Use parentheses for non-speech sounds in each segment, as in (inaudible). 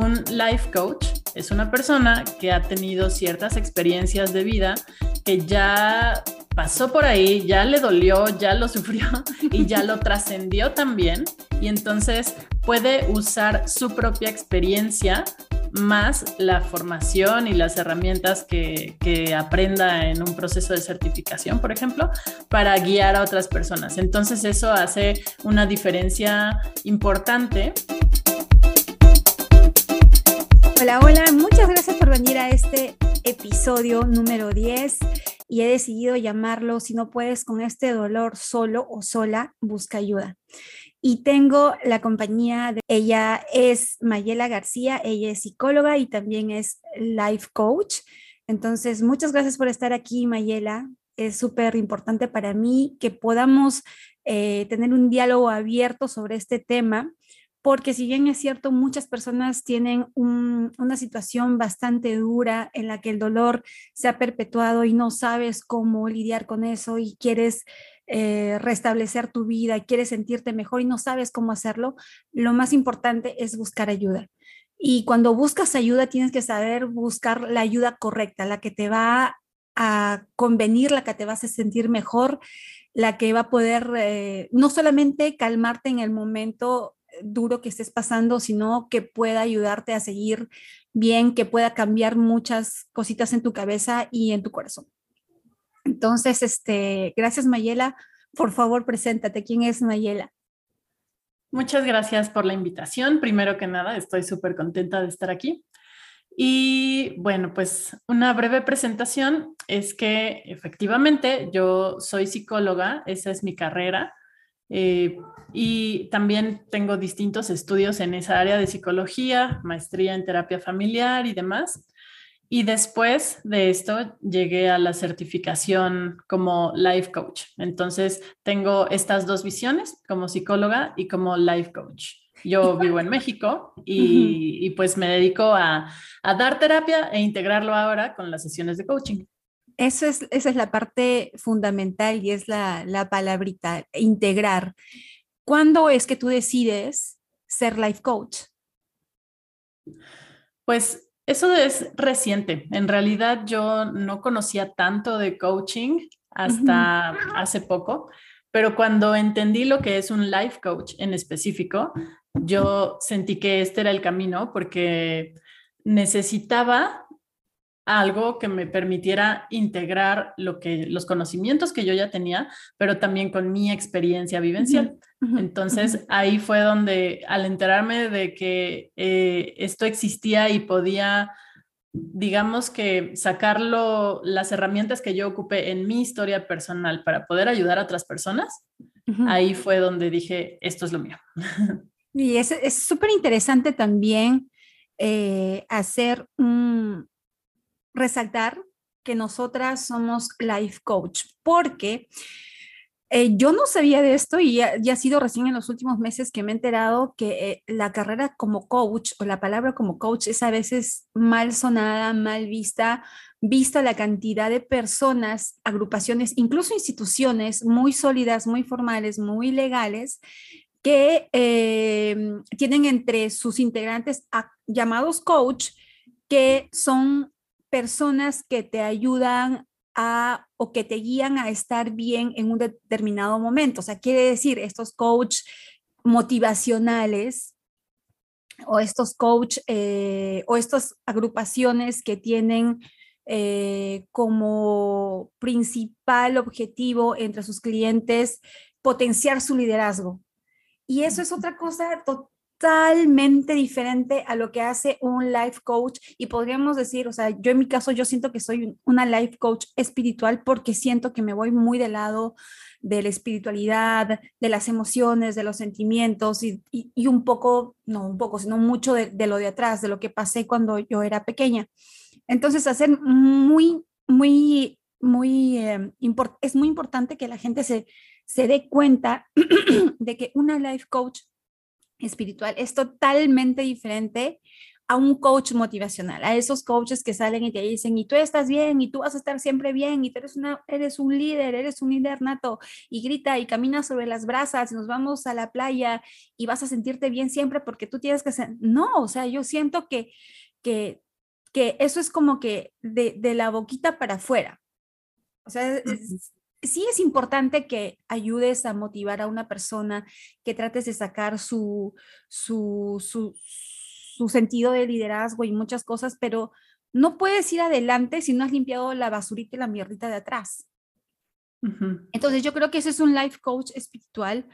un life coach es una persona que ha tenido ciertas experiencias de vida que ya pasó por ahí, ya le dolió, ya lo (laughs) sufrió y ya lo trascendió también. Y entonces puede usar su propia experiencia más la formación y las herramientas que, que, aprenda en un proceso de certificación, por ejemplo, para guiar a otras personas. Entonces eso hace una diferencia importante. Hola, hola, muchas gracias por venir a este episodio número 10 y he decidido llamarlo Si no puedes con este dolor solo o sola, busca ayuda. Y tengo la compañía de ella es Mayela García, ella es psicóloga y también es life coach. Entonces, muchas gracias por estar aquí, Mayela. Es súper importante para mí que podamos eh, tener un diálogo abierto sobre este tema porque si bien es cierto, muchas personas tienen una situación bastante dura en la que el dolor se ha perpetuado y no sabes cómo lidiar con eso y quieres eh, restablecer tu vida y quieres sentirte mejor y no sabes cómo hacerlo, lo más importante es buscar ayuda. Y cuando buscas ayuda tienes que saber buscar la ayuda correcta, la que te va a convenir, la que te va a sentir mejor, la que va a poder eh, no solamente calmarte en el momento duro que estés pasando, sino que pueda ayudarte a seguir bien, que pueda cambiar muchas cositas en tu cabeza y en tu corazón. Entonces, este, gracias Mayela. Por favor, preséntate. ¿Quién es Mayela? Muchas gracias por la invitación. Primero que nada, estoy súper contenta de estar aquí. Y bueno, pues una breve presentación es que efectivamente yo soy psicóloga, esa es mi carrera. Eh, y también tengo distintos estudios en esa área de psicología, maestría en terapia familiar y demás. Y después de esto llegué a la certificación como life coach. Entonces tengo estas dos visiones como psicóloga y como life coach. Yo vivo en México y, y pues me dedico a, a, dar terapia e integrarlo ahora con las sesiones de coaching. Eso es, esa es la parte fundamental y es la, la palabrita, integrar. ¿Cuándo es que tú decides ser life coach? Pues eso es reciente. En realidad yo no conocía tanto de coaching hasta hace poco, pero cuando entendí lo que es un life coach en específico, yo sentí que este era el camino porque necesitaba algo que me permitiera integrar lo que, los conocimientos que yo ya tenía, pero también con mi experiencia vivencial. Entonces ahí fue donde al enterarme de que eh, esto existía y podía, digamos que sacarlo, las herramientas que yo ocupé en mi historia personal para poder ayudar a otras personas, ahí fue donde dije, esto es lo mío. (laughs) Y es súper interesante también eh, hacer un, resaltar que nosotras somos life coach, porque eh, yo no sabía de esto y ya, ha sido recién en los últimos meses que me he enterado que eh, la carrera como coach o la palabra como coach es a veces mal sonada, mal vista, vista la cantidad de personas, agrupaciones, incluso instituciones muy sólidas, muy formales, muy legales, que eh, tienen entre sus integrantes llamados coach, que son personas que te ayudan a o que te guían a estar bien en un determinado momento. O sea, quiere decir, estos coach motivacionales o estos coach eh, o estas agrupaciones que tienen eh, como principal objetivo entre sus clientes potenciar su liderazgo. Y eso es otra cosa totalmente diferente a lo que hace un life coach y podríamos decir, o sea, yo en mi caso yo siento que soy una life coach espiritual porque siento que me voy muy del lado de la espiritualidad, de las emociones, de los sentimientos y, y, un poco, no un poco, sino mucho de, lo de atrás, de lo que pasé cuando yo era pequeña. Entonces, hacer muy, muy, muy, eh, es muy importante que la gente se, se dé cuenta (clears throat) de que una life coach espiritual es totalmente diferente a un coach motivacional, a esos coaches que salen y te dicen, y tú estás bien, y tú vas a estar siempre bien, y tú eres, una, eres un líder, eres un líder nato, y grita y camina sobre las brasas, y nos vamos a la playa, y vas a sentirte bien siempre porque tú tienes que ser... No, o sea, yo siento que, que, que eso es como que de, de la boquita para afuera. O sea, sí es importante que ayudes a motivar a una persona, que trates de sacar su, su, su, su sentido de liderazgo y muchas cosas, pero no puedes ir adelante si no has limpiado la basurita y la mierdita de atrás. Entonces yo creo que ese es un life coach espiritual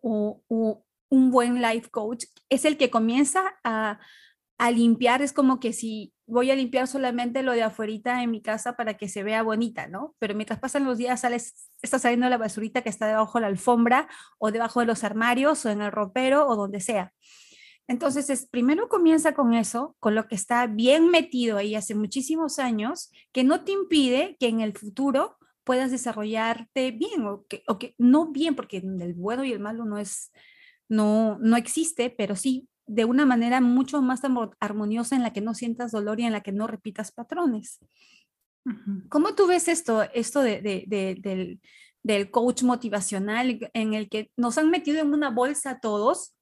o, o, un buen life coach. Es el que comienza a, a limpiar, es como que si voy a limpiar solamente lo de afuerita en mi casa para que se vea bonita, ¿no? Pero mientras pasan los días sales, está saliendo la basurita que está debajo de la alfombra o debajo de los armarios o en el ropero o donde sea. Entonces, es, primero comienza con eso, con lo que está bien metido ahí hace muchísimos años, que no te impide que en el futuro puedas desarrollarte bien o que, o que no bien, porque el bueno y el malo no es, no, no existe, pero sí de una manera mucho más armoniosa en la que no sientas dolor y en la que no repitas patrones. ¿Cómo tú ves esto, esto de, del, del, coach motivacional en el que nos han metido en una bolsa todos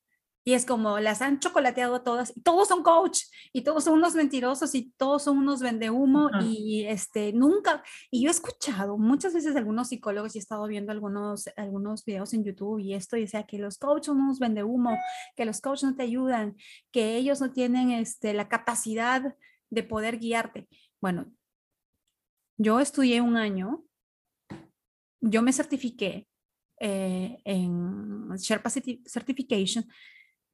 y es como las han chocolateado todas, y todos son coach, y todos son unos mentirosos, y todos son unos vendehumo, y este, nunca, y yo he escuchado muchas veces algunos psicólogos, y he estado viendo algunos, algunos videos en YouTube, y esto dice que los coaches son unos vendehumo, que los coaches no te ayudan, que ellos no tienen este, la capacidad de poder guiarte. Bueno, yo estudié un año, yo me certifiqué eh, en Sherpa Certification,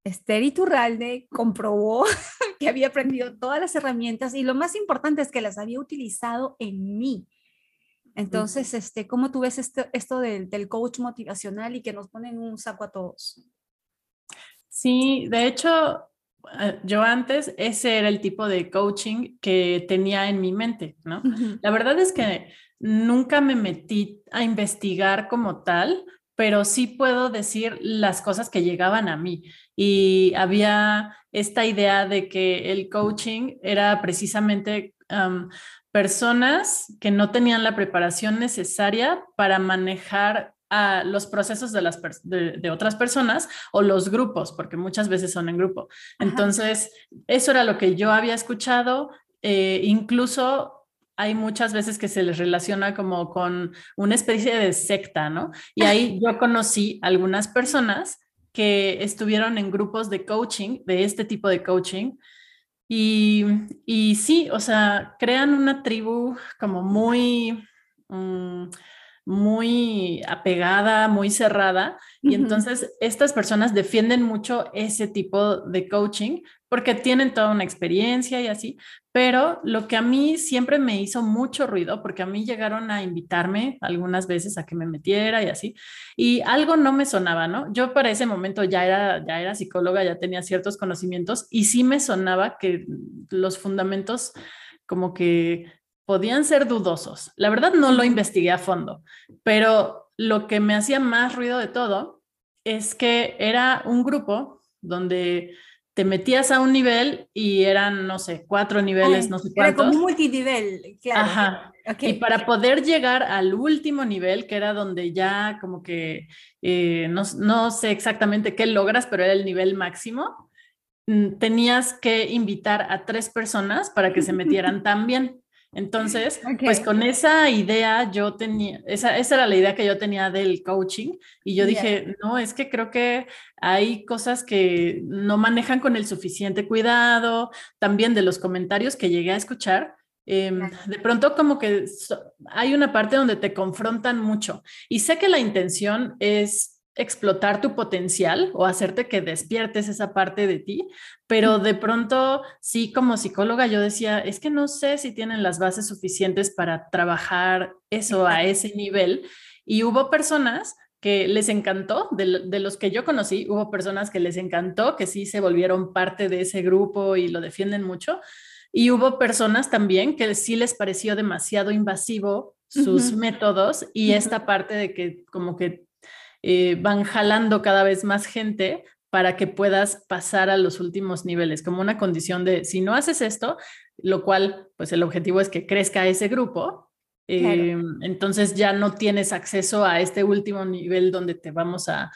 Esther Iturralde comprobó (laughs) que había aprendido todas las herramientas y lo más importante es que las había utilizado en mí. Entonces, este, ¿cómo tú ves esto, esto del, del, coach motivacional y que nos ponen un saco a todos? Sí, de hecho, eh, yo antes ese era el tipo de coaching que tenía en mi mente, ¿no? La verdad es que nunca me metí a investigar como tal, pero sí puedo decir las cosas que llegaban a mí. Y había esta idea de que el coaching era precisamente personas que no tenían la preparación necesaria para manejar a los procesos de, las de, otras personas o los grupos, porque muchas veces son en grupo. Entonces, eso era lo que yo había escuchado. Eh, incluso hay muchas veces que se les relaciona como con una especie de secta, ¿no? Y ahí yo conocí algunas personas que estuvieron en grupos de coaching, de este tipo de coaching, y, y sí, o sea, crean una tribu como muy... Mm, muy apegada, muy cerrada. Y entonces estas personas defienden mucho ese tipo de coaching porque tienen toda una experiencia y así. Pero lo que a mí siempre me hizo mucho ruido, porque a mí llegaron a invitarme algunas veces a que me metiera y así, y algo no me sonaba, ¿no? Yo para ese momento ya era, ya era psicóloga, ya tenía ciertos conocimientos y sí me sonaba que los fundamentos como que podían ser dudosos. La verdad no lo investigué a fondo, pero lo que me hacía más ruido de todo es que era un grupo donde te metías a un nivel y eran, no sé, cuatro niveles, no sé cuántos. Era como un multinivel, claro. Ajá. Y para poder llegar al último nivel, que era donde ya como que, eh, no, no sé exactamente qué logras, pero era el nivel máximo, mm, tenías que invitar a tres personas para que se (laughs) metieran también. Entonces, pues con esa idea yo tenía, esa, esa, era la idea que yo tenía del coaching y yo dije, no, es que creo que hay cosas que no manejan con el suficiente cuidado, también de los comentarios que llegué a escuchar. Em, de pronto como que hay una parte donde te confrontan mucho y sé que la intención es explotar tu potencial o hacerte que despiertes esa parte de ti, pero de pronto sí como psicóloga yo decía, es que no sé si tienen las bases suficientes para trabajar eso a ese nivel y hubo personas que les encantó, de, los que yo conocí, hubo personas que les encantó, que sí se volvieron parte de ese grupo y lo defienden mucho, y hubo personas también que sí les pareció demasiado invasivo sus métodos y esta parte de que como que eh, van jalando cada vez más gente para que puedas pasar a los últimos niveles, como una condición de, si no haces esto, lo cual, pues el objetivo es que crezca ese grupo, em, entonces ya no tienes acceso a este último nivel donde te vamos a,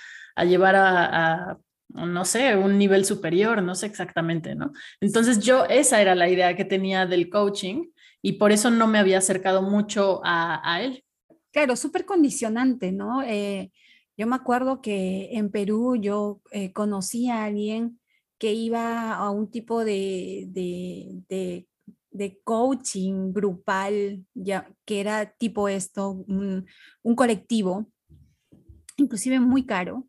llevar a, no sé, un nivel superior, no sé exactamente, ¿no? Entonces yo, esa era la idea que tenía del coaching y por eso no me había acercado mucho a, él. Claro, súper condicionante, ¿no? Eh, yo me acuerdo que en Perú yo eh, conocí a alguien que iba a un tipo de, de, de, coaching grupal, ya, que era tipo esto, un, colectivo, inclusive muy caro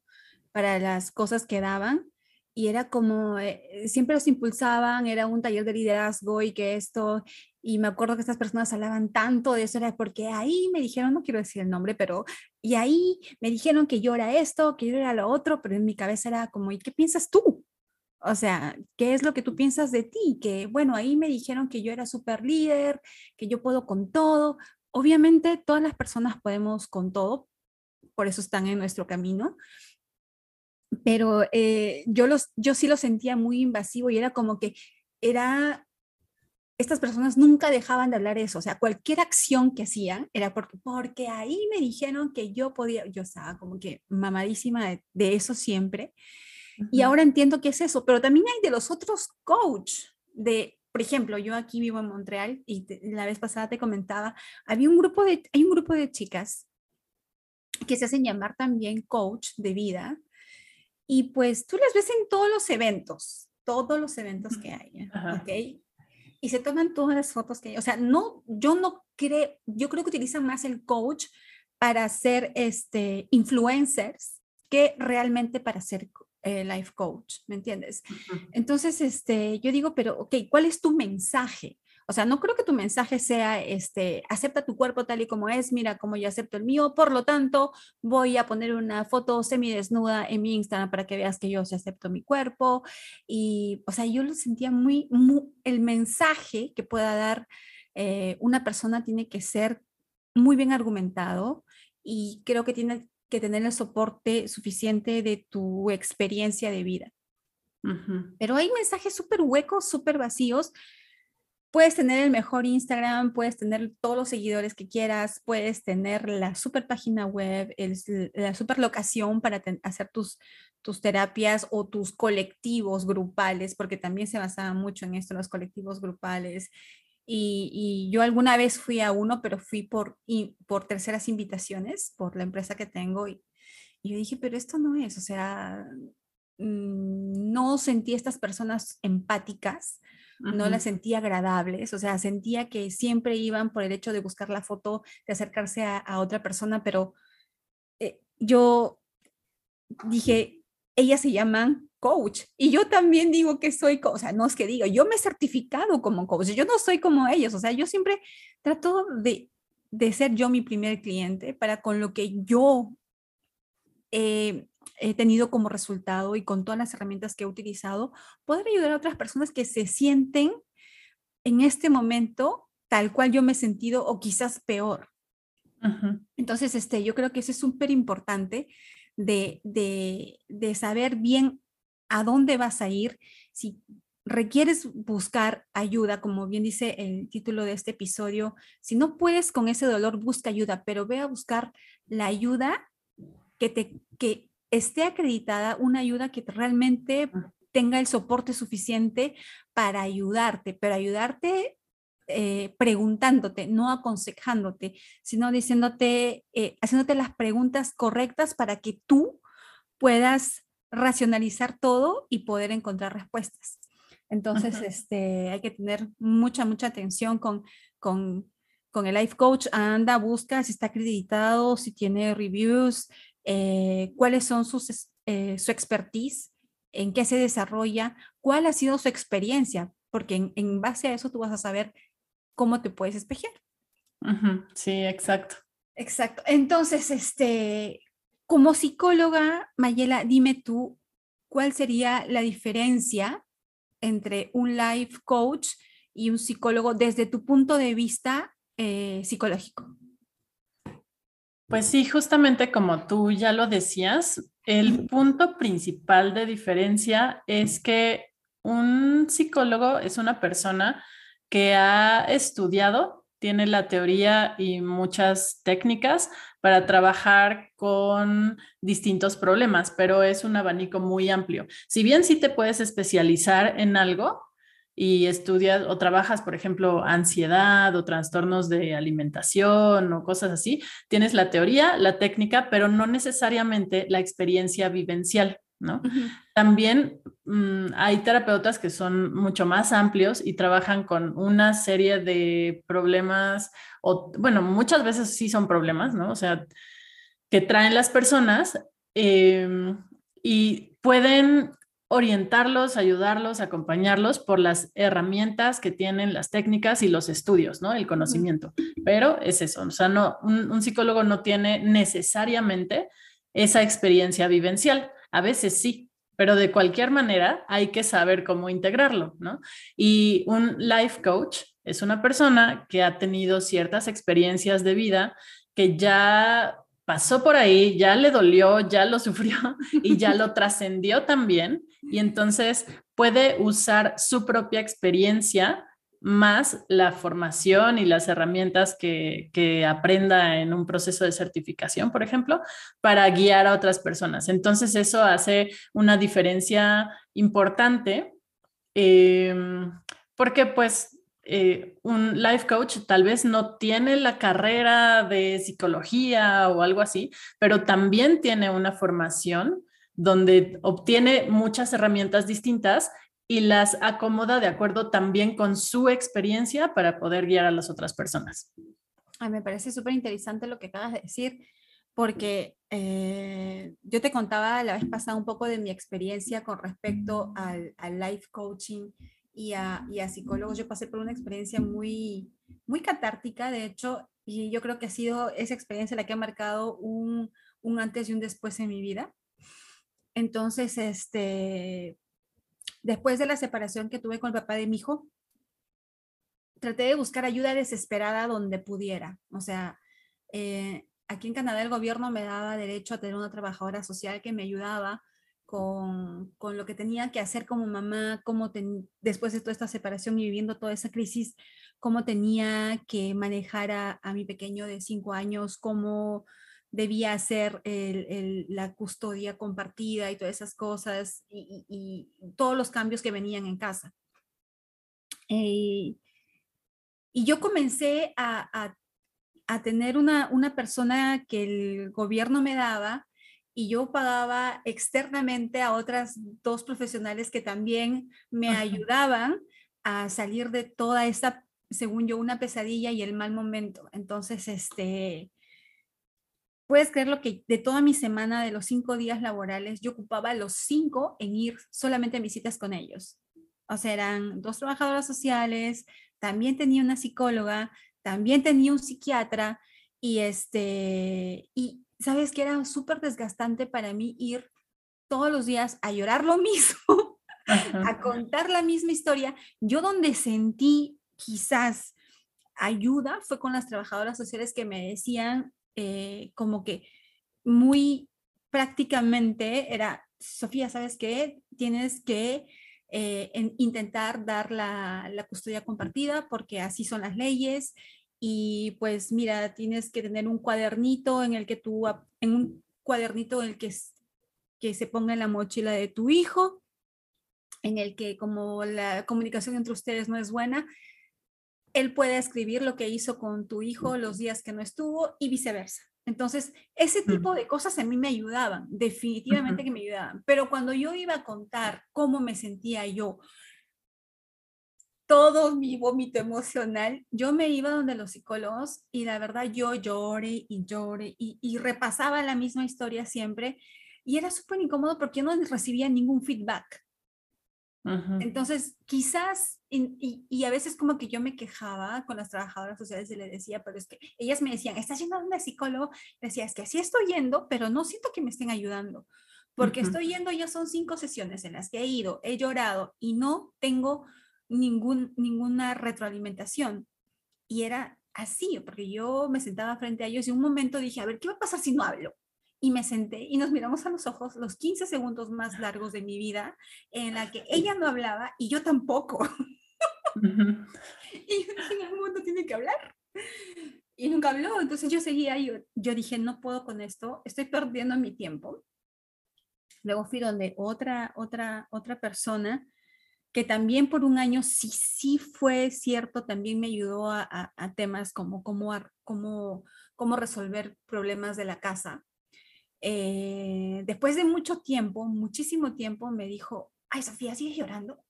para las cosas que daban y era como, eh, siempre los impulsaban, era un taller de liderazgo y que esto, y me acuerdo que estas personas hablaban tanto de eso, era porque ahí me dijeron, no quiero decir el nombre, pero, y ahí me dijeron que yo era esto, que yo era lo otro, pero en mi cabeza era como, ¿y qué piensas tú? O sea, ¿qué es lo que tú piensas de ti? Que, bueno, ahí me dijeron que yo era súper líder, que yo puedo con todo. Obviamente, todas las personas podemos con todo, por eso están en nuestro camino, pero eh, yo, los, yo sí lo sentía muy invasivo y era como que era, estas personas nunca dejaban de hablar eso, o sea, cualquier acción que hacían era porque, porque ahí me dijeron que yo podía, yo estaba como que mamadísima de, eso siempre. Y ahora entiendo qué es eso, pero también hay de los otros coach, de, por ejemplo, yo aquí vivo en Montreal y la vez pasada te comentaba, había un grupo de, hay un grupo de chicas que se hacen llamar también coach de vida, y pues tú las ves en todos los eventos, todos los eventos que hay, ¿ok? Y se toman todas las fotos que hay. O sea, no, yo no creo, yo creo que utilizan más el coach para ser este, influencers que realmente para ser eh, life coach, ¿me entiendes? Entonces, este, yo digo, pero, ok, ¿cuál es tu mensaje? O sea, no creo que tu mensaje sea, este, acepta tu cuerpo tal y como es, mira cómo yo acepto el mío, por lo tanto, voy a poner una foto semidesnuda en mi Instagram para que veas que yo sí acepto mi cuerpo. Y, o sea, yo lo sentía muy, el mensaje que pueda dar eh, una persona tiene que ser muy bien argumentado y creo que tiene que tener el soporte suficiente de tu experiencia de vida. Pero hay mensajes súper huecos, súper vacíos, puedes tener el mejor Instagram, puedes tener todos los seguidores que quieras, puedes tener la super página web, la super locación para hacer tus, tus terapias o tus colectivos grupales, porque también se basaba mucho en esto, los colectivos grupales. Y, yo alguna vez fui a uno, pero fui por, por terceras invitaciones, por la empresa que tengo. Y, y yo dije, pero esto no es, o sea, mm, no sentí estas personas empáticas no las sentía agradables, o sea, sentía que siempre iban por el hecho de buscar la foto, de acercarse a, otra persona, pero eh, yo dije, ellas se llaman coach y yo también digo que soy, o sea, no es que digo, yo me he certificado como coach, yo no soy como ellos, o sea, yo siempre trato de, de ser yo mi primer cliente para con lo que yo eh, he tenido como resultado y con todas las herramientas que he utilizado, poder ayudar a otras personas que se sienten en este momento tal cual yo me he sentido o quizás peor. Entonces, este, yo creo que eso es súper importante de, de, de saber bien a dónde vas a ir. Si requieres buscar ayuda, como bien dice el título de este episodio, si no puedes con ese dolor, busca ayuda, pero ve a buscar la ayuda que te que esté acreditada una ayuda que realmente tenga el soporte suficiente para ayudarte, pero ayudarte eh, preguntándote, no aconsejándote, sino diciéndote, eh, haciéndote las preguntas correctas para que tú puedas racionalizar todo y poder encontrar respuestas. Entonces, este, hay que tener mucha, mucha atención con, con, con el life coach. Anda, busca si está acreditado, si tiene reviews, eh, cuáles son sus, eh, su expertise, en qué se desarrolla, cuál ha sido su experiencia, porque en, base a eso tú vas a saber cómo te puedes espejear. Sí, exacto. Exacto. Entonces, este, como psicóloga, Mayela, dime tú, ¿cuál sería la diferencia entre un life coach y un psicólogo desde tu punto de vista eh, psicológico? Pues sí, justamente como tú ya lo decías, el punto principal de diferencia es que un psicólogo es una persona que ha estudiado, tiene la teoría y muchas técnicas para trabajar con distintos problemas, pero es un abanico muy amplio. Si bien sí te puedes especializar en algo, y estudias o trabajas, por ejemplo, ansiedad o trastornos de alimentación o cosas así, tienes la teoría, la técnica, pero no necesariamente la experiencia vivencial. ¿no? También mm, hay terapeutas que son mucho más amplios y trabajan con una serie de problemas, o bueno, muchas veces sí son problemas, ¿no? O sea, que traen las personas em, y pueden orientarlos, ayudarlos, acompañarlos por las herramientas que tienen las técnicas y los estudios, ¿no? El conocimiento. Pero es eso, o sea, no, un, psicólogo no tiene necesariamente esa experiencia vivencial. A veces sí, pero de cualquier manera hay que saber cómo integrarlo, ¿no? Y un life coach es una persona que ha tenido ciertas experiencias de vida que ya pasó por ahí, ya le dolió, ya lo (laughs) sufrió y ya lo (laughs) trascendió también. Y entonces puede usar su propia experiencia más la formación y las herramientas que, que, aprenda en un proceso de certificación, por ejemplo, para guiar a otras personas. Entonces eso hace una diferencia importante em, porque pues eh, un life coach tal vez no tiene la carrera de psicología o algo así, pero también tiene una formación donde obtiene muchas herramientas distintas y las acomoda de acuerdo también con su experiencia para poder guiar a las otras personas. me parece súper interesante lo que acabas de decir, porque eh, yo te contaba la vez pasada un poco de mi experiencia con respecto al, al life coaching y a, y a psicólogos. Yo pasé por una experiencia muy, muy catártica, de hecho, y yo creo que ha sido esa experiencia la que ha marcado un, un antes y un después en mi vida. Entonces, este, después de la separación que tuve con el papá de mi hijo, traté de buscar ayuda desesperada donde pudiera. O sea, eh, aquí en Canadá el gobierno me daba derecho a tener una trabajadora social que me ayudaba con, con, lo que tenía que hacer como mamá, cómo después de toda esta separación y viviendo toda esa crisis, cómo tenía que manejar a, a mi pequeño de cinco años, cómo debía el, el, la custodia compartida y todas esas cosas y, y, todos los cambios que venían en casa. Eh, y yo comencé a, a, a tener una, una persona que el gobierno me daba y yo pagaba externamente a otras dos profesionales que también me ayudaban a salir de toda esta, según yo, una pesadilla y el mal momento. Entonces, este, puedes creer lo que de toda mi semana, de los cinco días laborales, yo ocupaba los cinco en ir solamente a visitas con ellos. O sea, eran dos trabajadoras sociales, también tenía una psicóloga, también tenía un psiquiatra y este, y, sabes que era súper desgastante para mí ir todos los días a llorar lo (laughs) mismo, a contar la misma historia. Yo donde sentí quizás ayuda fue con las trabajadoras sociales que me decían eh, como que muy prácticamente era, Sofía, ¿sabes qué? Tienes que eh, intentar dar la, la, custodia compartida porque así son las leyes y pues mira, tienes que tener un cuadernito en el que tú, en un cuadernito en el que, que se ponga en la mochila de tu hijo, en el que como la comunicación entre ustedes no es buena, él puede escribir lo que hizo con tu hijo los días que no estuvo y viceversa. Entonces, ese tipo de cosas a mí me ayudaban, definitivamente que me ayudaban. Pero cuando yo iba a contar cómo me sentía yo todo mi vómito emocional, yo me iba donde los psicólogos y la verdad yo lloré y lloré y, repasaba la misma historia siempre y era súper incómodo porque yo no recibía ningún feedback. Entonces, quizás, y, y, a veces como que yo me quejaba con las trabajadoras sociales y le decía, pero es que ellas me decían, ¿estás yendo a un psicólogo? Decía, es que sí estoy yendo, pero no siento que me estén ayudando, porque estoy yendo, ya son cinco sesiones en las que he ido, he llorado y no tengo ningún, ninguna retroalimentación. Y era así, porque yo me sentaba frente a ellos y un momento dije, a ver, ¿qué va a pasar si no hablo? Y me senté y nos miramos a los ojos los 15 segundos más largos de mi vida en la que ella no hablaba y yo tampoco. (laughs) y en algún momento tiene que hablar. Y nunca habló, entonces yo seguía, yo, yo dije, no puedo con esto, estoy perdiendo mi tiempo. Luego fui donde otra, otra, otra persona que también por un año sí, sí fue cierto, también me ayudó a, a, temas como cómo, cómo resolver problemas de la casa. Eh, después de mucho tiempo, muchísimo tiempo, me dijo, ay, Sofía, ¿sigues llorando?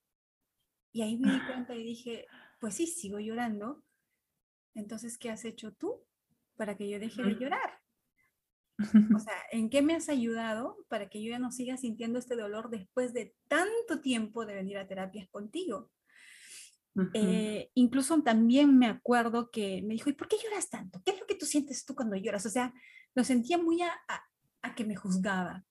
Y ahí me di cuenta y dije, pues sí, sigo llorando. Entonces, ¿qué has hecho tú para que yo deje de llorar? O (laughs) sea, ¿en qué me has ayudado para que yo ya no siga sintiendo este dolor después de tanto tiempo de venir a terapias contigo? Eh, incluso también me acuerdo que me dijo, ¿y por qué lloras tanto? ¿Qué es lo que tú sientes tú cuando lloras? O sea, lo sentía muy a, a, que me juzgaba.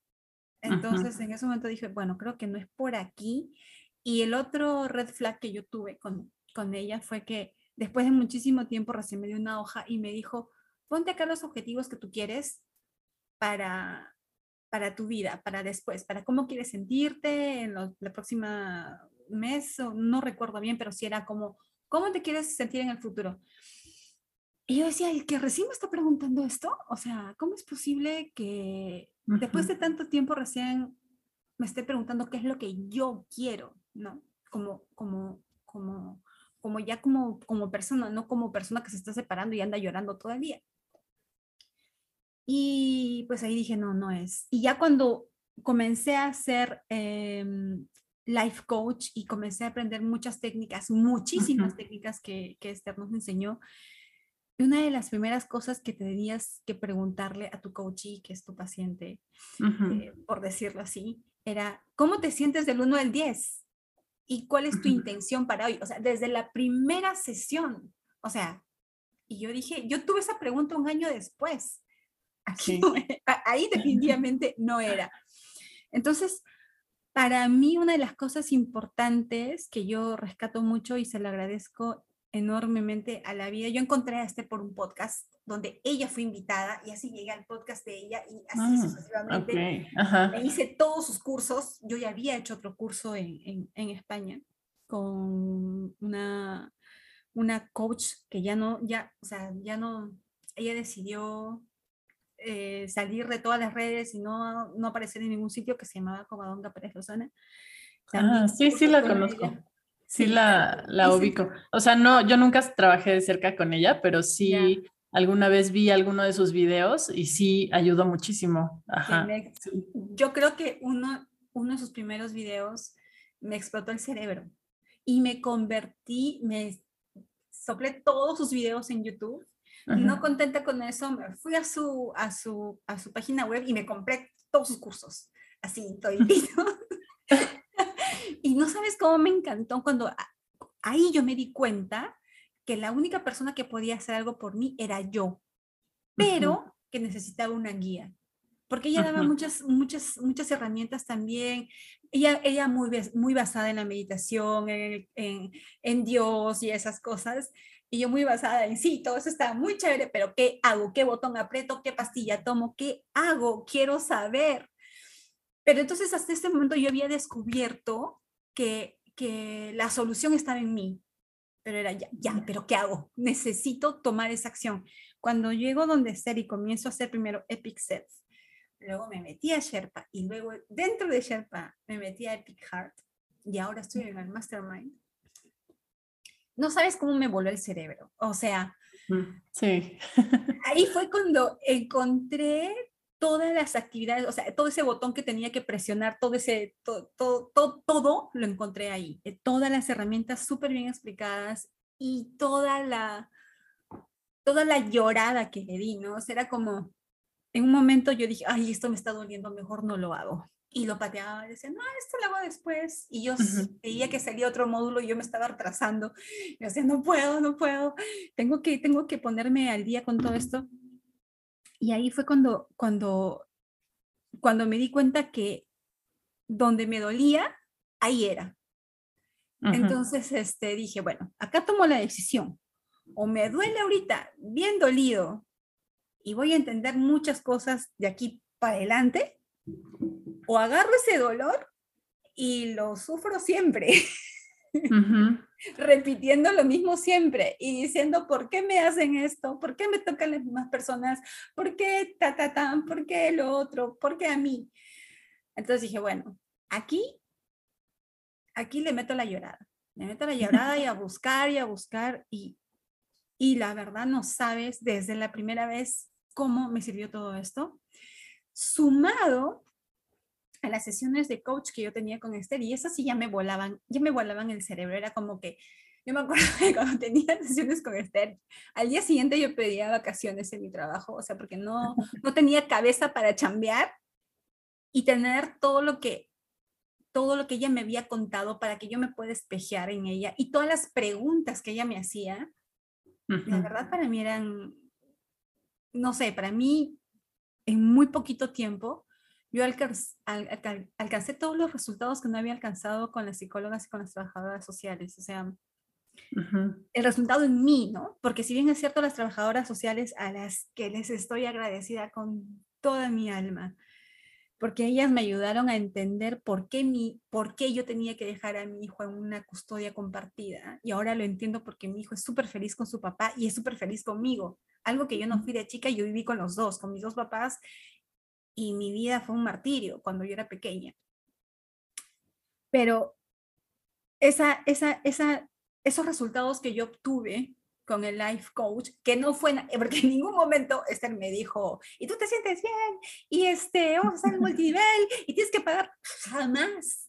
Entonces, en ese momento dije, bueno, creo que no es por aquí. Y el otro red flag que yo tuve con, con ella fue que después de muchísimo tiempo recién me dio una hoja y me dijo, ponte acá los objetivos que tú quieres para, para tu vida, para después, para cómo quieres sentirte en la próxima mes, o no recuerdo bien, pero si era como, ¿cómo te quieres sentir en el futuro? Y yo decía, ¿el que recién me está preguntando esto? O sea, ¿cómo es posible que después de tanto tiempo recién me esté preguntando qué es lo que yo quiero, ¿no? Como, como, como, como ya como, como persona, no como persona que se está separando y anda llorando día. Y pues ahí dije, no, no es. Y ya cuando comencé a hacer em, life coach y comencé a aprender muchas técnicas, muchísimas técnicas que, que Esther nos enseñó, una de las primeras cosas que tenías que preguntarle a tu coachee, que es tu paciente, eh, por decirlo así, era, ¿cómo te sientes del 1 al 10? ¿Y cuál es tu intención para hoy? O sea, desde la primera sesión. O sea, y yo dije, yo tuve esa pregunta un año después. ahí definitivamente no era. Entonces, para mí una de las cosas importantes que yo rescato mucho y se lo agradezco enormemente a la vida, yo encontré a este por un podcast donde ella fue invitada y así llegué al podcast de ella y así ah, sucesivamente. Me hice todos sus cursos, yo ya había hecho otro curso en, en, en España con una, una coach que ya no, ya, o sea, ya no, ella decidió eh, salir de todas las redes y no, no aparecer en ningún sitio que se llamaba Covadonga Pérez Lozana. ah, sí, sí la conozco. Sí, la, la ubico. O sea, no, yo nunca trabajé de cerca con ella, pero sí alguna vez vi alguno de sus videos y sí ayudó muchísimo. Ajá. Yo creo que uno, uno de sus primeros videos me explotó el cerebro y me convertí, me soplé todos sus videos en YouTube no contenta con eso, me fui a su, a, su, a su página web y me compré todos sus cursos, así, todo (laughs) y no sabes cómo me encantó cuando ahí yo me di cuenta que la única persona que podía hacer algo por mí era yo, pero que necesitaba una guía. Porque ella daba muchas, muchas, muchas herramientas también. Ella, ella muy, muy basada en la meditación, en, en, en Dios y esas cosas y yo muy basada en sí, todo eso está muy chévere, pero ¿qué hago? ¿Qué botón aprieto? ¿Qué pastilla tomo? ¿Qué hago? Quiero saber. Pero entonces hasta este momento yo había descubierto que, que la solución estaba en mí. Pero era ya, ya, pero ¿qué hago? Necesito tomar esa acción. Cuando llego donde ser y comienzo a hacer primero Epic Sets, luego me metí a Sherpa y luego dentro de Sherpa me metí a Epic Heart y ahora estoy en el Mastermind no sabes cómo me voló el cerebro. O sea, mm, sí. (laughs) ahí fue cuando encontré todas las actividades, o sea, todo ese botón que tenía que presionar, todo ese, todo, todo, todo, lo encontré ahí. Eh, todas las herramientas súper bien explicadas y toda la, toda la llorada que le di, ¿no? O sea, era como, en un momento yo dije, ay, esto me está doliendo, mejor no lo hago y lo pateaba y decía, no, esto lo hago después. Y yo veía que salía otro módulo y yo me estaba retrasando. Y decía, no puedo, no puedo, tengo que, tengo que ponerme al día con todo esto. Y ahí fue cuando, cuando, cuando me di cuenta que donde me dolía, ahí era. Entonces este, dije, bueno, acá tomo la decisión. o me duele ahorita bien dolido y voy a entender muchas cosas de aquí para adelante, o agarro ese dolor y lo sufro siempre. (laughs) (laughs) repitiendo lo mismo siempre y diciendo, ¿por qué me hacen esto? ¿Por qué me tocan las mismas personas? ¿Por qué ta, ta, ta? ¿Por qué lo otro? ¿Por qué a mí? Entonces dije, bueno, aquí, aquí le meto la llorada. Le meto la llorada y a buscar y a buscar y, y la verdad no sabes desde la primera vez cómo me sirvió todo esto. Sumado a las sesiones de coach que yo tenía con Esther y esas sí ya me volaban, ya me volaban el cerebro, era como que yo me acuerdo (laughs) de cuando tenía sesiones con Esther, al día siguiente yo pedía vacaciones en mi trabajo, o sea, porque no, (laughs) no tenía cabeza para chambear y tener todo lo que todo lo que ella me había contado para que yo me pueda espejear en ella y todas las preguntas que ella me hacía, la verdad para mí eran, no sé, para mí en muy poquito tiempo yo alcancé, todos los resultados que no había alcanzado con las psicólogas y con las trabajadoras sociales. O sea, el resultado en mí, ¿no? Porque si bien es cierto, las trabajadoras sociales a las que les estoy agradecida con toda mi alma, porque ellas me ayudaron a entender por qué, mi, por qué yo tenía que dejar a mi hijo en una custodia compartida. Y ahora lo entiendo porque mi hijo es súper feliz con su papá y es súper feliz conmigo. Algo que yo no fui de chica, yo viví con los dos, con mis dos papás y mi vida fue un martirio cuando yo era pequeña. Pero esa, esa, esa, esos resultados que yo obtuve con el life coach, que no fue, porque en ningún momento Esther me dijo, y tú te sientes bien, y este, vamos a hacer (laughs) el multinivel, y tienes que pagar, jamás,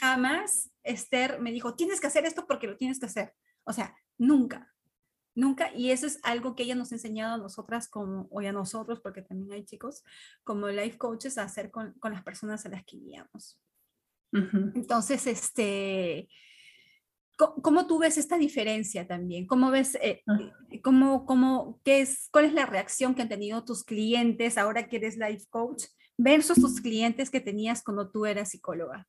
jamás Esther me dijo, tienes que hacer esto porque lo tienes que hacer. O sea, nunca. Nunca, y eso es algo que ella nos ha enseñado a nosotras como, o a nosotros, porque también hay chicos, como life coaches, a hacer con, con las personas a las que guiamos. Entonces, este, ¿cómo, tú ves esta diferencia también? ¿Cómo ves, eh, ah. eh, cómo, cómo, qué es, cuál es la reacción que han tenido tus clientes ahora que eres life coach versus tus clientes que tenías cuando tú eras psicóloga?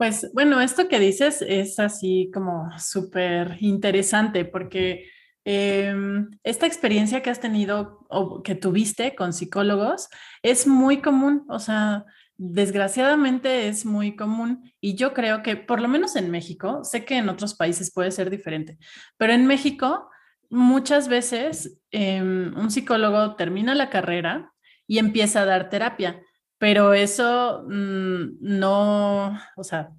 Pues bueno, esto que dices es así como súper interesante porque em, esta experiencia que has tenido o que tuviste con psicólogos es muy común, o sea, desgraciadamente es muy común y yo creo que por lo menos en México, sé que en otros países puede ser diferente, pero en México muchas veces em, un psicólogo termina la carrera y empieza a dar terapia pero eso mm, no, o sea,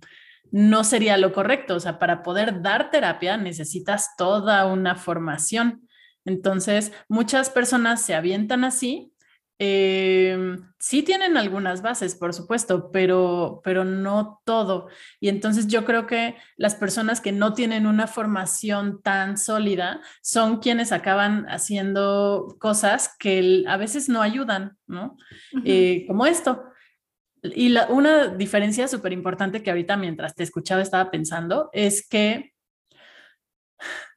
no sería lo correcto. O sea, para poder dar terapia necesitas toda una formación. Entonces, muchas personas se avientan así eh, sí tienen algunas bases, por supuesto, pero, pero no todo. Y entonces yo creo que las personas que no tienen una formación tan sólida son quienes acaban haciendo cosas que a veces no ayudan, ¿no? Eh, como esto. Y una diferencia súper importante que ahorita mientras te escuchaba estaba pensando es que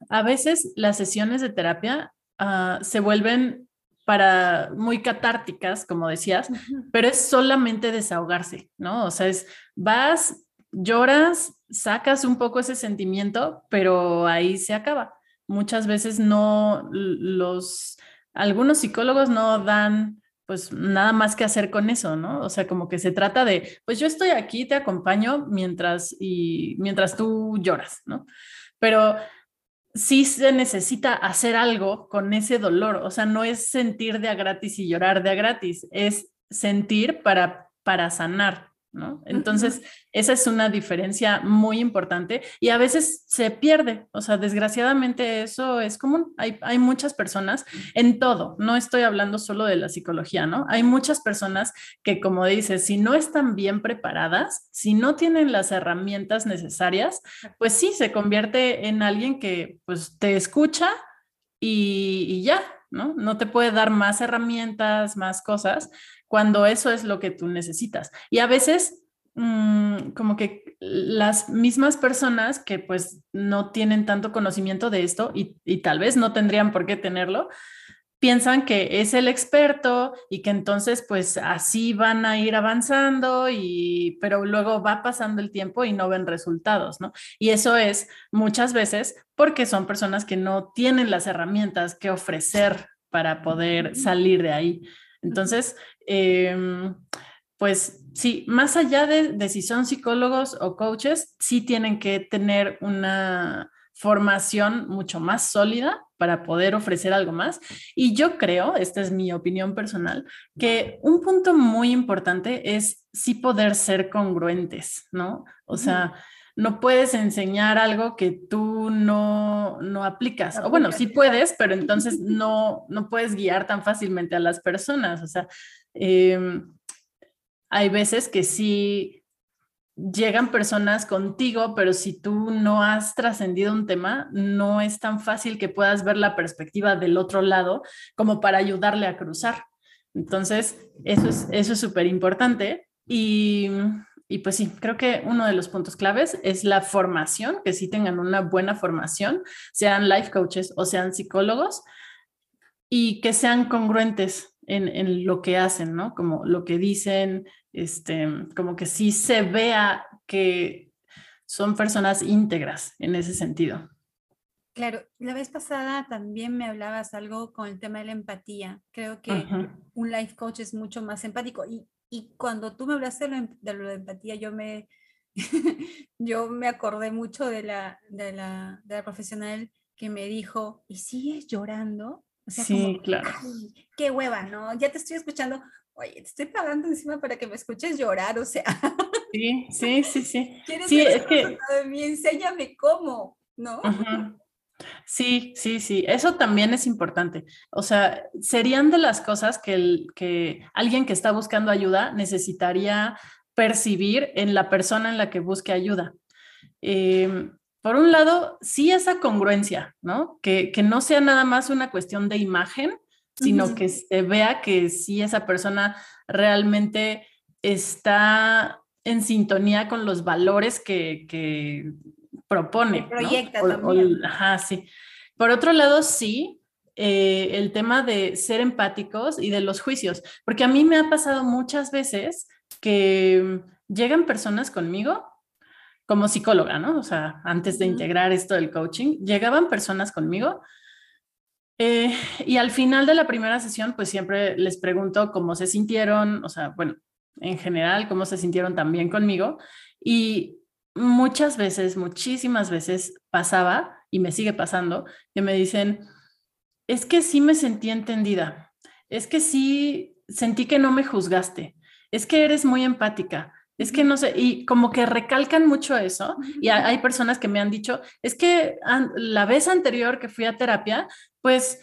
a veces las sesiones de terapia ah, se vuelven para muy catárticas, como decías, pero es solamente desahogarse, ¿no? O sea, es vas, lloras, sacas un poco ese sentimiento, pero ahí se acaba. Muchas veces no los algunos psicólogos no dan pues nada más que hacer con eso, ¿no? O sea, como que se trata de, pues yo estoy aquí, te acompaño mientras y mientras tú lloras, ¿no? Pero sí se necesita hacer algo con ese dolor. O sea, no es sentir de a gratis y llorar de a gratis, es sentir para, para sanar. Entonces, esa es una diferencia muy importante y a veces se pierde, o sea, desgraciadamente eso es común. Hay, hay muchas personas en todo, no estoy hablando solo de la psicología, ¿no? Hay muchas personas que, como dices, si no están bien preparadas, si no tienen las herramientas necesarias, pues sí, se convierte en alguien que pues te escucha y, y ya, ¿no? No te puede dar más herramientas, más cosas, cuando eso es lo que tú necesitas. Y a veces, mm, como que las mismas personas que pues no tienen tanto conocimiento de esto y, tal vez no tendrían por qué tenerlo, piensan que es el experto y que entonces pues así van a ir avanzando y pero luego va pasando el tiempo y no ven resultados, ¿no? Y eso es muchas veces porque son personas que no tienen las herramientas que ofrecer para poder salir de ahí. Entonces, em, pues sí, más allá de, si son psicólogos o coaches, sí tienen que tener una formación mucho más sólida para poder ofrecer algo más. Y yo creo, esta es mi opinión personal, que un punto muy importante es sí poder ser congruentes, ¿no? O sea, no puedes enseñar algo que tú no, no aplicas. O bueno, sí puedes, pero entonces (laughs) no, no puedes guiar tan fácilmente a las personas. O sea, em, hay veces que sí llegan personas contigo, pero si tú no has trascendido un tema, no es tan fácil que puedas ver la perspectiva del otro lado como para ayudarle a cruzar. Entonces, eso es eso es súper importante y, y pues sí, creo que uno de los puntos claves es la formación, que sí tengan una buena formación, sean life coaches o sean psicólogos y que sean congruentes en, en, lo que hacen, ¿no? Como lo que dicen, este, como que sí se vea que son personas íntegras en ese sentido. Claro, la vez pasada también me hablabas algo con el tema de la empatía. Creo que un life coach es mucho más empático y, y cuando tú me hablaste de lo de empatía, yo me, (laughs) yo me acordé mucho de la, de, la, de la profesional que me dijo, ¿y sigues llorando? O sea, sí, claro. Qué hueva, ¿no? Ya te estoy escuchando oye, te estoy pagando encima para que me escuches llorar, o sea. (laughs) Sí, sí, sí, sí. ¿Quieres sí, es que... de mí? Enséñame cómo, ¿no? Sí, sí, sí, eso también es importante. O sea, serían de las cosas que, el, que alguien que está buscando ayuda necesitaría percibir en la persona en la que busque ayuda. Em, por un lado, sí esa congruencia, ¿no? Que, que no sea nada más una cuestión de imagen, sino que se vea que sí esa persona realmente está en sintonía con los valores que, propone. proyecta también. ajá, sí. Por otro lado, sí, eh, el tema de ser empáticos y de los juicios, porque a mí me ha pasado muchas veces que llegan personas conmigo como psicóloga, ¿no? O sea, antes de integrar esto del coaching, llegaban personas conmigo eh, y al final de la primera sesión, pues siempre les pregunto cómo se sintieron, o sea, bueno, en general, cómo se sintieron también conmigo. Y muchas veces, muchísimas veces pasaba, y me sigue pasando, que me dicen, es que sí me sentí entendida, es que sí sentí que no me juzgaste, es que eres muy empática, es que no sé, y como que recalcan mucho eso, y hay personas que me han dicho, es que la vez anterior que fui a terapia, pues,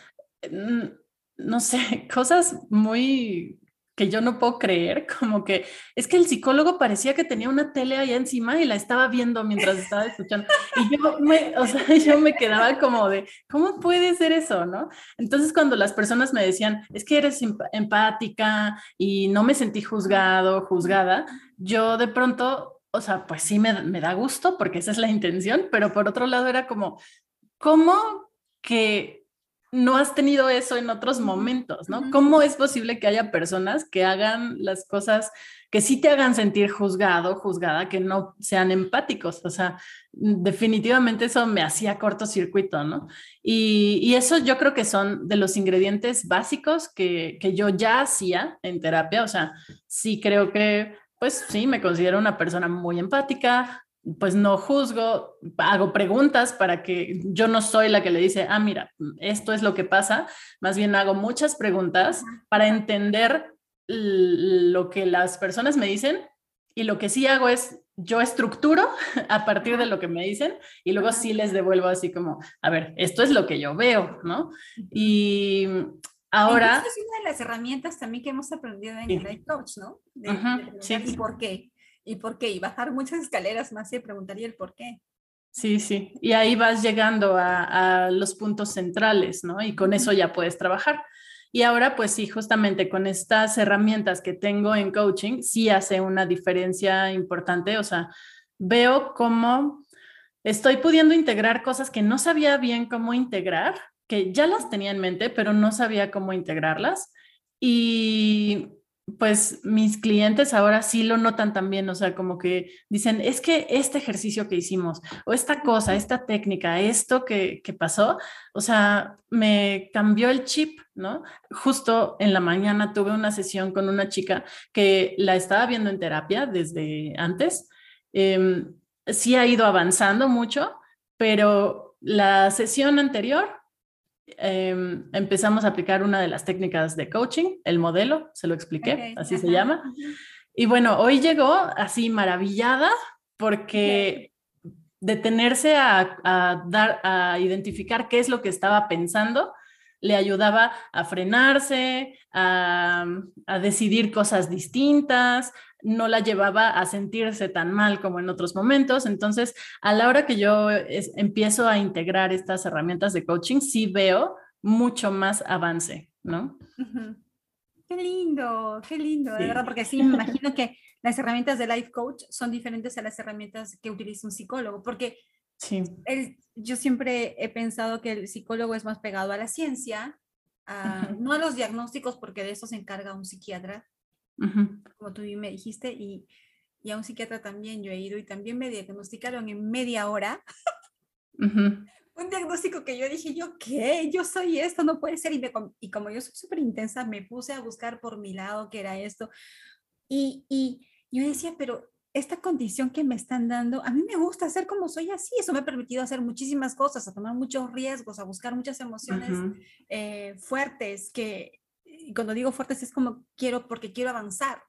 no sé, (laughs) cosas muy que yo no puedo creer, como que es que el psicólogo parecía que tenía una tele ahí encima y la estaba viendo mientras estaba escuchando. Y yo me, o sea, (laughs) yo me quedaba como de, ¿cómo puede ser eso, no? Entonces cuando las personas me decían, es que eres empática y no me sentí juzgado, juzgada, yo de pronto, o sea, pues sí me, me da gusto porque esa es la intención, pero por otro lado era como, ¿cómo que no has tenido eso en otros momentos, ¿no? ¿Cómo es posible que haya personas que hagan las cosas que sí te hagan sentir juzgado, juzgada, que no sean empáticos? O sea, definitivamente eso me hacía cortocircuito, ¿no? Y, eso yo creo que son de los ingredientes básicos que, que yo ya hacía en terapia, o sea, sí creo que, pues sí, me considero una persona muy empática, pues no juzgo, hago preguntas para que yo no soy la que le dice, ah, mira, esto es lo que pasa, más bien hago muchas preguntas para entender lo que las personas me dicen y lo que sí hago es yo estructuro (laughs) a partir de lo que me dicen y luego sí les devuelvo así como, a ver, esto es lo que yo veo, ¿no? Y ahora... es una de las herramientas también que hemos aprendido en el Life Coach, ¿no? sí. ¿Y por qué? ¿Y por qué? Y bajar muchas escaleras más y preguntaría el por qué. Sí, sí. Y ahí vas llegando a, los puntos centrales, ¿no? Y con eso ya puedes trabajar. Y ahora, pues sí, justamente con estas herramientas que tengo en coaching, sí hace una diferencia importante. O sea, veo cómo estoy pudiendo integrar cosas que no sabía bien cómo integrar, que ya las tenía en mente, pero no sabía cómo integrarlas. Y pues mis clientes ahora sí lo notan también, o sea, como que dicen, es que este ejercicio que hicimos, o esta cosa, esta técnica, esto que, que pasó, o sea, me cambió el chip, ¿no? Justo en la mañana tuve una sesión con una chica que la estaba viendo en terapia desde antes. Em, sí ha ido avanzando mucho, pero la sesión anterior Em, empezamos a aplicar una de las técnicas de coaching, el modelo, se lo expliqué, así se llama. Y bueno, hoy llegó así maravillada porque detenerse a, dar, a identificar qué es lo que estaba pensando le ayudaba a frenarse, a, decidir cosas distintas, no la llevaba a sentirse tan mal como en otros momentos. Entonces, a la hora que yo empiezo a integrar estas herramientas de coaching, sí veo mucho más avance, ¿no? Qué lindo, qué lindo, de verdad, porque sí, me imagino que las herramientas de life coach son diferentes a las herramientas que utiliza un psicólogo, porque sí. yo siempre he pensado que el psicólogo es más pegado a la ciencia, no a los diagnósticos, porque de eso se encarga un psiquiatra, como tú me dijiste, y, y, a un psiquiatra también yo he ido y también me diagnosticaron en media hora. Un diagnóstico que yo dije, ¿yo qué? Yo soy esto, no puede ser. Y, y como yo soy súper intensa, me puse a buscar por mi lado qué era esto. Y, y yo decía, pero esta condición que me están dando, a mí me gusta ser como soy así, eso me ha permitido hacer muchísimas cosas, a tomar muchos riesgos, a buscar muchas emociones eh, fuertes, que y cuando digo fuertes es como quiero, porque quiero avanzar.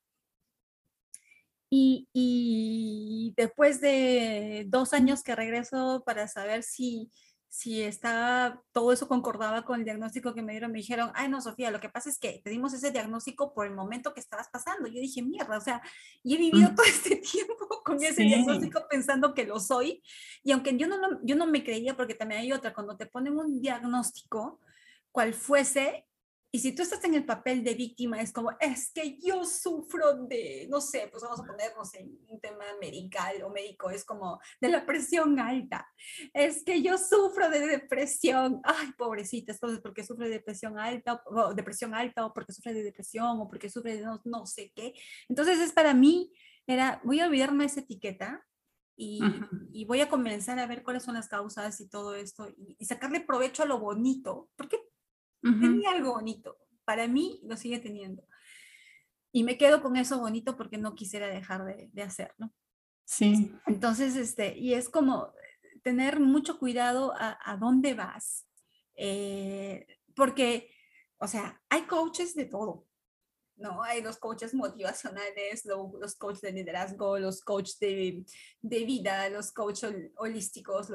Y, y, después de dos años que regreso para saber si, si estaba, todo eso concordaba con el diagnóstico que me dieron, me dijeron, ay no, Sofía, lo que pasa es que te dimos ese diagnóstico por el momento que estabas pasando. Yo dije, mierda, o sea, y he vivido mm. todo este tiempo con ese diagnóstico pensando que lo soy. Y aunque yo no, yo no me creía, porque también hay otra, cuando te ponen un diagnóstico, cual fuese, y si tú estás en el papel de víctima, es como, es que yo sufro de, no sé, pues vamos a ponernos en un tema medical o médico, es como de la presión alta. Es que yo sufro de depresión. Ay, pobrecita, entonces, porque sufre de depresión alta, o depresión alta, o porque sufre de depresión, o porque sufre de no, no sé qué. Entonces, es para mí, era, voy a olvidarme esa etiqueta y, y, voy a comenzar a ver cuáles son las causas y todo esto y, y sacarle provecho a lo bonito, porque Tenía algo bonito. Para mí lo sigue teniendo. Y me quedo con eso bonito porque no quisiera dejar de, de hacerlo. Sí. Entonces, este, y es como tener mucho cuidado a, a dónde vas. Eh, porque, o sea, hay coaches de todo. ¿no? Hay los coaches motivacionales, los, coaches de liderazgo, los coaches de, de vida, los coaches holísticos,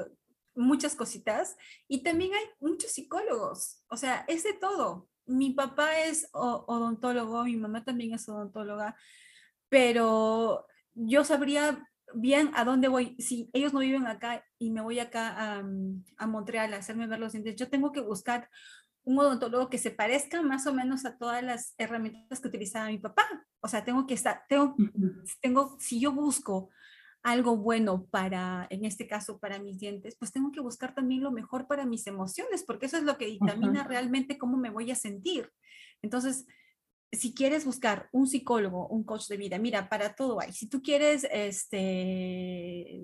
muchas cositas y también hay muchos psicólogos, o sea, es de todo. Mi papá es odontólogo, mi mamá también es odontóloga, pero yo sabría bien a dónde voy. Si ellos no viven acá y me voy acá a, a Montreal a hacerme ver los dientes, yo tengo que buscar un odontólogo que se parezca más o menos a todas las herramientas que utilizaba mi papá. O sea, tengo que estar, tengo, tengo, si yo busco algo bueno para, en este caso, para mis dientes, pues tengo que buscar también lo mejor para mis emociones, porque eso es lo que dictamina realmente cómo me voy a sentir. Entonces, si quieres buscar un psicólogo, un coach de vida, mira, para todo hay. Si tú quieres este,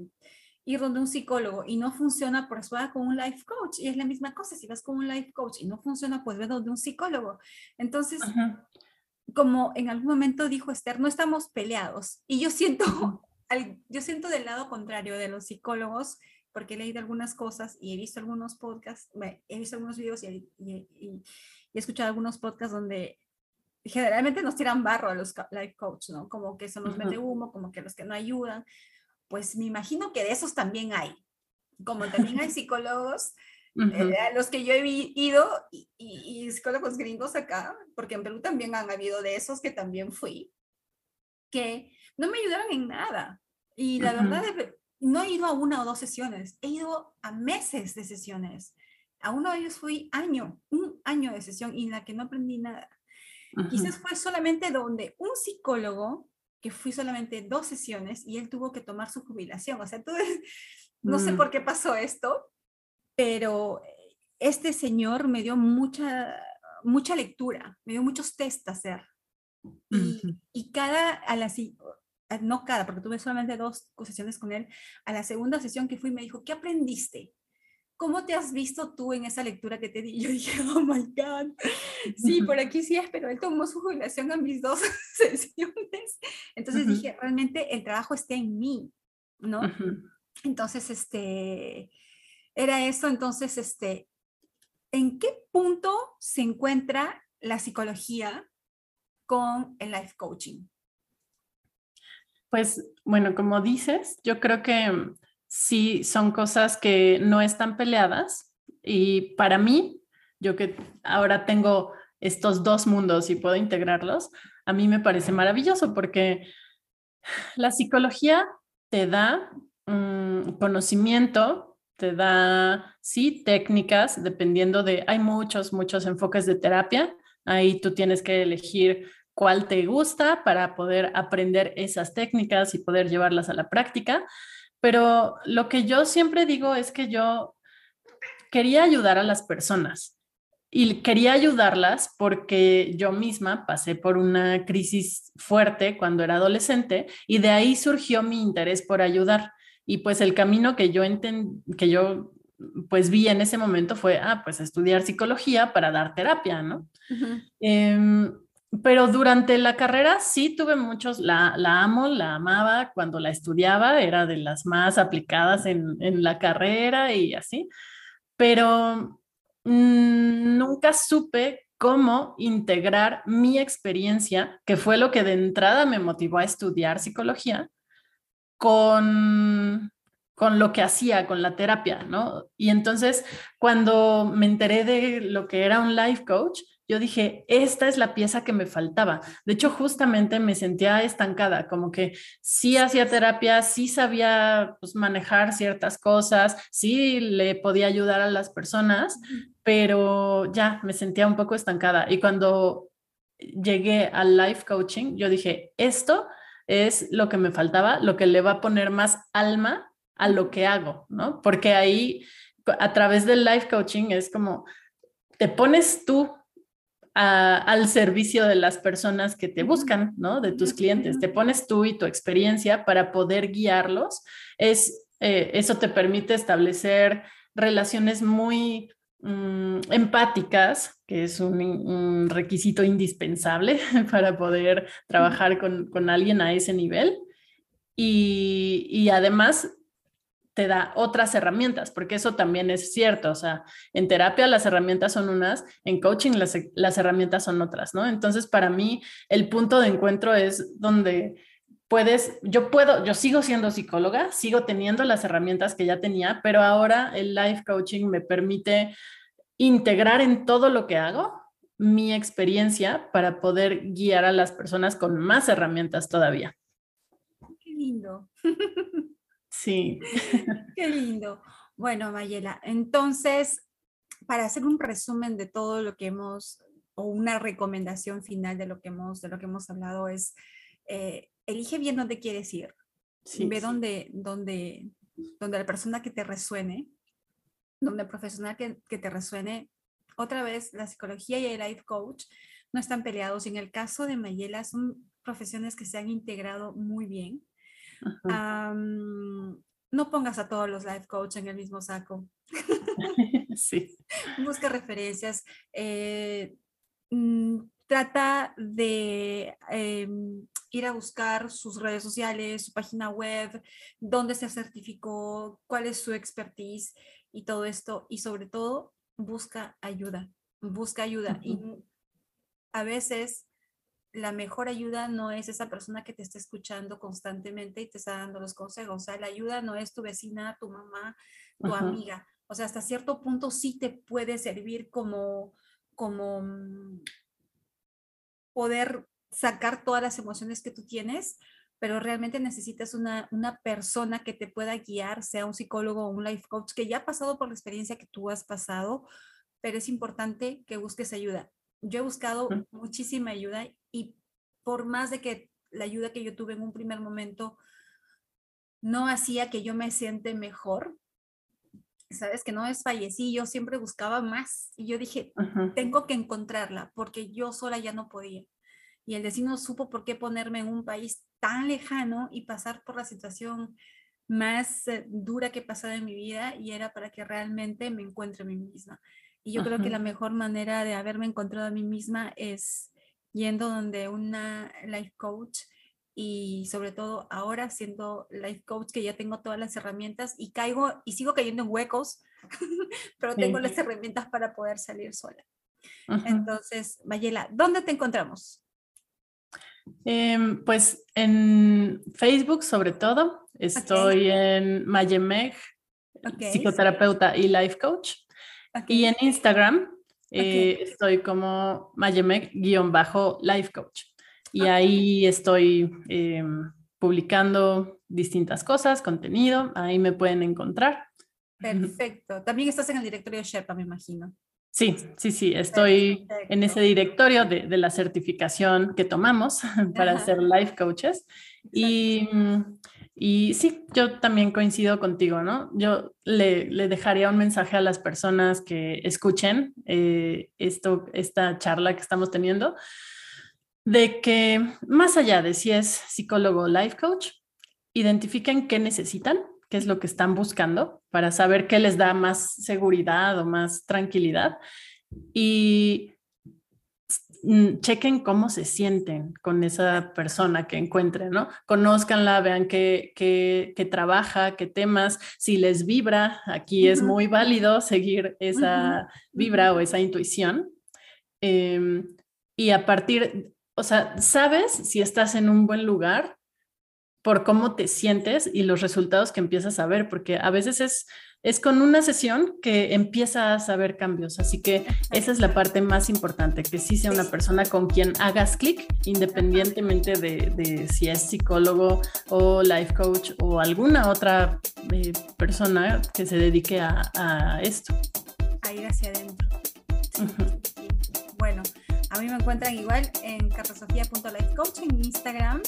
ir donde un psicólogo y no funciona, pues va con un life coach. Y es la misma cosa, si vas con un life coach y no funciona, pues ve donde un psicólogo. Entonces, como en algún momento dijo Esther, no estamos peleados. Y yo siento yo siento del lado contrario de los psicólogos, porque he leído algunas cosas y he visto algunos podcasts, he visto algunos videos y, he escuchado algunos podcasts donde generalmente nos tiran barro a los life coach, ¿no? Como que son los uh humo, como que los que no ayudan. Pues me imagino que de esos también hay. Como también hay (laughs) psicólogos, eh, a los que yo he ido y, y, psicólogos gringos acá, porque en Perú también han habido de esos que también fui, que no me ayudaron en nada. Y la verdad es no he ido a una o dos sesiones, he ido a meses de sesiones. A uno de ellos fui año, un año de sesión y en la que no aprendí nada. Quizás fue solamente donde un psicólogo, que fui solamente dos sesiones y él tuvo que tomar su jubilación. O sea, tú, (laughs) no sé mm. por qué pasó esto, pero este señor me dio mucha, mucha lectura, me dio muchos test a hacer. Y, cada, a la, no cada, porque tuve solamente dos sesiones con él, a la segunda sesión que fui me dijo, ¿qué aprendiste? ¿Cómo te has visto tú en esa lectura que te di? (laughs) Yo dije, oh my God, sí, por aquí sí es, pero él tomó su jubilación a mis dos (laughs) sesiones. Entonces dije, realmente el trabajo está en mí, ¿no? Entonces, este, era eso, entonces, este, ¿en qué punto se encuentra la psicología con el life coaching? Pues bueno, como dices, yo creo que sí son cosas que no están peleadas y para mí, yo que ahora tengo estos dos mundos y puedo integrarlos, a mí me parece maravilloso porque (sighs) la psicología te da conocimiento, te da, sí, técnicas, dependiendo de, hay muchos, muchos enfoques de terapia, ahí tú tienes que elegir cuál te gusta para poder aprender esas técnicas y poder llevarlas a la práctica. Pero lo que yo siempre digo es que yo quería ayudar a las personas y quería ayudarlas porque yo misma pasé por una crisis fuerte cuando era adolescente y de ahí surgió mi interés por ayudar. Y pues el camino que yo que yo pues vi en ese momento fue, ah, pues estudiar psicología para dar terapia, ¿no? Pero durante la carrera sí tuve muchos, la, la, amo, la amaba cuando la estudiaba, era de las más aplicadas en, en la carrera y así, pero mm, nunca supe cómo integrar mi experiencia, que fue lo que de entrada me motivó a estudiar psicología, con, con lo que hacía, con la terapia, ¿no? Y entonces, cuando me enteré de lo que era un life coach, yo dije, esta es la pieza que me faltaba. De hecho, justamente me sentía estancada, como que sí hacía terapia, sí sabía pues, manejar ciertas cosas, sí le podía ayudar a las personas, pero ya me sentía un poco estancada. Y cuando llegué al life coaching, yo dije, esto es lo que me faltaba, lo que le va a poner más alma a lo que hago, ¿no? Porque ahí, a través del life coaching, es como, te pones tú al servicio de las personas que te buscan, ¿no? De tus clientes. Te pones tú y tu experiencia para poder guiarlos. Es, eh, eso te permite establecer relaciones muy mm, empáticas, que es un, requisito indispensable (laughs) para poder trabajar con, con alguien a ese nivel. Y, y además te da otras herramientas, porque eso también es cierto, o sea, en terapia las herramientas son unas, en coaching las, las herramientas son otras, ¿no? Entonces, para mí, el punto de encuentro es donde puedes, yo puedo, yo sigo siendo psicóloga, sigo teniendo las herramientas que ya tenía, pero ahora el life coaching me permite integrar en todo lo que hago mi experiencia para poder guiar a las personas con más herramientas todavía. Qué lindo. (laughs) Sí. (laughs) Qué lindo. Bueno, Mayela, entonces, para hacer un resumen de todo lo que hemos, o una recomendación final de lo que hemos, de lo que hemos hablado es, eh, elige bien dónde quieres ir. Ve Donde, donde, donde la persona que te resuene, donde el profesional que, que te resuene. Otra vez, la psicología y el life coach no están peleados. En el caso de Mayela, son profesiones que se han integrado muy bien no pongas a todos los life coach en el mismo saco. (laughs) sí. (laughs) Busca referencias. Eh, mm, trata de em, ir a buscar sus redes sociales, su página web, dónde se certificó, cuál es su expertise y todo esto. Y sobre todo, busca ayuda. Busca ayuda. Y a veces la mejor ayuda no es esa persona que te está escuchando constantemente y te está dando los consejos. O sea, la ayuda no es tu vecina, tu mamá, tu amiga. O sea, hasta cierto punto sí te puede servir como, como mm, poder sacar todas las emociones que tú tienes, pero realmente necesitas una, una persona que te pueda guiar, sea un psicólogo o un life coach que ya ha pasado por la experiencia que tú has pasado, pero es importante que busques ayuda. Yo he buscado muchísima ayuda y por más de que la ayuda que yo tuve en un primer momento no hacía que yo me siente mejor, sabes que no desfallecí, yo siempre buscaba más y yo dije, tengo que encontrarla porque yo sola ya no podía. Y el destino supo por qué ponerme en un país tan lejano y pasar por la situación más eh, dura que he pasado en mi vida y era para que realmente me encuentre a mí misma. Y yo creo que la mejor manera de haberme encontrado a mí misma es yendo donde una life coach y sobre todo ahora siendo life coach que ya tengo todas las herramientas y caigo y sigo cayendo en huecos, (laughs) pero tengo las herramientas para poder salir sola. Entonces, Mayela, ¿dónde te encontramos? Em, pues en Facebook sobre todo, estoy en Mayemeg, psicoterapeuta y life coach. Y en Instagram eh, estoy como Mayemeg-life coach. Y ahí estoy em, publicando distintas cosas, contenido, ahí me pueden encontrar. Perfecto. También estás en el directorio de Sherpa, me imagino. Sí, sí, sí, estoy en ese directorio de, la certificación que tomamos (laughs) para ser life coaches. Y, y, sí, yo también coincido contigo, ¿no? Yo le, le dejaría un mensaje a las personas que escuchen eh, esto, esta charla que estamos teniendo, de que más allá de si es psicólogo o life coach, identifiquen qué necesitan qué es lo que están buscando para saber qué les da más seguridad o más tranquilidad y chequen cómo se sienten con esa persona que encuentren, ¿no? Conózcanla, vean qué, qué, trabaja, qué temas, si les vibra, aquí es muy válido seguir esa vibra o esa intuición. Em, y a partir, o sea, sabes si estás en un buen lugar por cómo te sientes y los resultados que empiezas a ver, porque a veces es, es con una sesión que empiezas a ver cambios. Así que esa es la parte más importante, que sí sea una persona con quien hagas clic, independientemente de, si es psicólogo o life coach o alguna otra eh, persona que se dedique a, esto. A ir hacia adentro. Bueno, a mí me encuentran igual en carlosofía.lifecoach en Instagram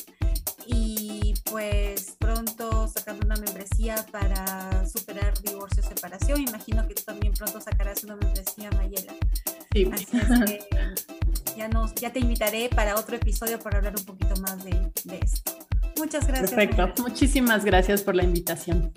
y pues pronto sacando una membresía para superar divorcio y separación. Imagino que tú también pronto sacarás una membresía, Mayela. Sí. Así es que ya, nos, ya te invitaré para otro episodio para hablar un poquito más de, de esto. Muchas gracias. Perfecto. Muchísimas gracias por la invitación.